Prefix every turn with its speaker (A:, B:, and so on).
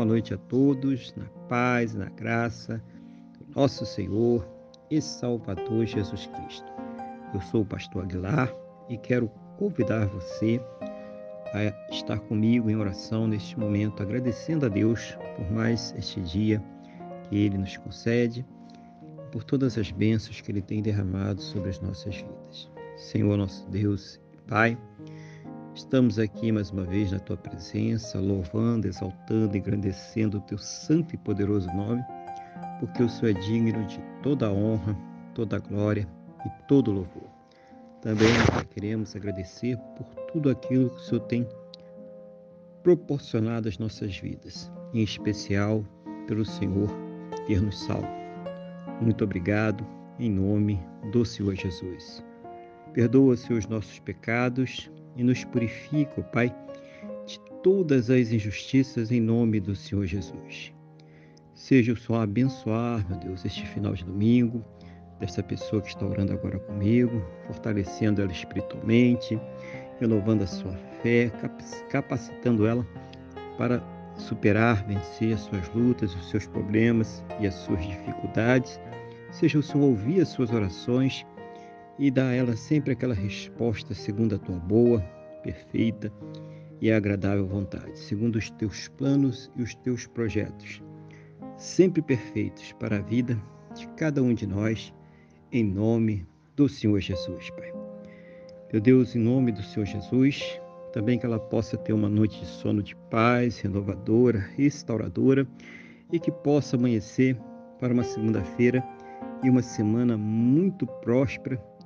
A: Boa noite a todos, na paz, na graça do nosso Senhor e Salvador Jesus Cristo. Eu sou o pastor Aguilar e quero convidar você a estar comigo em oração neste momento, agradecendo a Deus por mais este dia que Ele nos concede, por todas as bênçãos que Ele tem derramado sobre as nossas vidas. Senhor nosso Deus e Pai, Estamos aqui mais uma vez na tua presença, louvando, exaltando, engrandecendo o teu santo e poderoso nome, porque o Senhor é digno de toda a honra, toda a glória e todo o louvor. Também queremos agradecer por tudo aquilo que o Senhor tem proporcionado às nossas vidas, em especial pelo Senhor ter nos salvo. Muito obrigado, em nome do Senhor Jesus. Perdoa, Senhor, os nossos pecados e nos purifica, Pai, de todas as injustiças em nome do Senhor Jesus. Seja o Senhor abençoar, meu Deus, este final de domingo, dessa pessoa que está orando agora comigo, fortalecendo ela espiritualmente, renovando a sua fé, capacitando ela para superar, vencer as suas lutas, os seus problemas e as suas dificuldades. Seja o Senhor ouvir as suas orações e dá a ela sempre aquela resposta segundo a tua boa, perfeita e agradável vontade, segundo os teus planos e os teus projetos, sempre perfeitos para a vida de cada um de nós, em nome do Senhor Jesus, Pai. Meu Deus, em nome do Senhor Jesus, também que ela possa ter uma noite de sono de paz, renovadora, restauradora e que possa amanhecer para uma segunda-feira e uma semana muito próspera